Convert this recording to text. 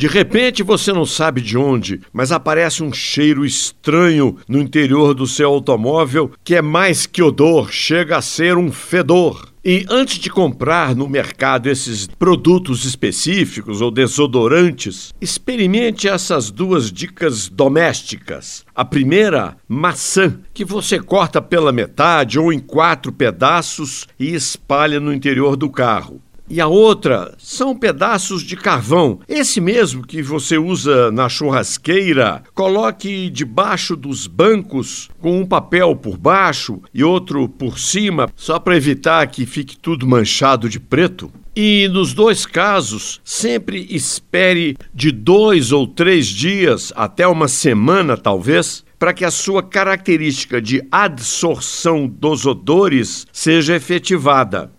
De repente você não sabe de onde, mas aparece um cheiro estranho no interior do seu automóvel que é mais que odor, chega a ser um fedor. E antes de comprar no mercado esses produtos específicos ou desodorantes, experimente essas duas dicas domésticas. A primeira, maçã, que você corta pela metade ou em quatro pedaços e espalha no interior do carro e a outra são pedaços de carvão. Esse mesmo que você usa na churrasqueira, coloque debaixo dos bancos com um papel por baixo e outro por cima, só para evitar que fique tudo manchado de preto. E nos dois casos, sempre espere de dois ou três dias até uma semana, talvez, para que a sua característica de adsorção dos odores seja efetivada.